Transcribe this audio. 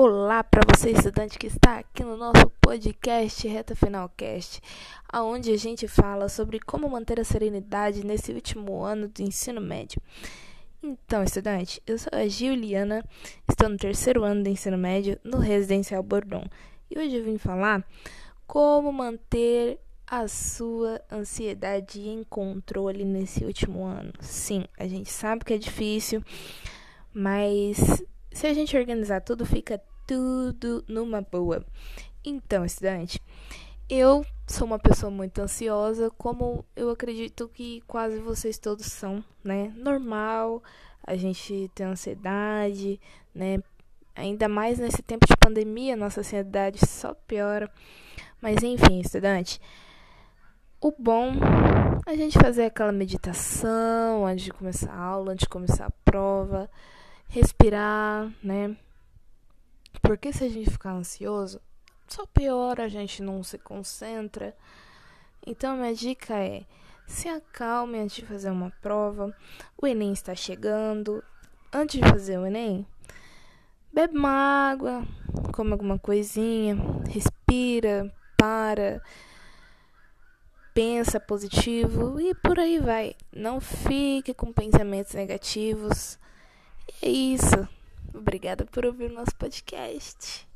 Olá para você estudante que está aqui no nosso podcast Reta Final Cast, aonde a gente fala sobre como manter a serenidade nesse último ano do ensino médio. Então, estudante, eu sou a Juliana, estou no terceiro ano do ensino médio no Residencial Bordon. E hoje eu vim falar como manter a sua ansiedade em controle nesse último ano. Sim, a gente sabe que é difícil, mas se a gente organizar tudo, fica tudo numa boa. Então, estudante, eu sou uma pessoa muito ansiosa, como eu acredito que quase vocês todos são, né? Normal, a gente tem ansiedade, né? Ainda mais nesse tempo de pandemia, nossa ansiedade só piora. Mas enfim, estudante, o bom é a gente fazer aquela meditação antes de começar a aula, antes de começar a prova respirar, né? Porque se a gente ficar ansioso, só piora, a gente não se concentra. Então, minha dica é: se acalme antes de fazer uma prova. O Enem está chegando. Antes de fazer o Enem, bebe uma água, come alguma coisinha, respira, para, pensa positivo e por aí vai. Não fique com pensamentos negativos. É isso. Obrigada por ouvir o nosso podcast.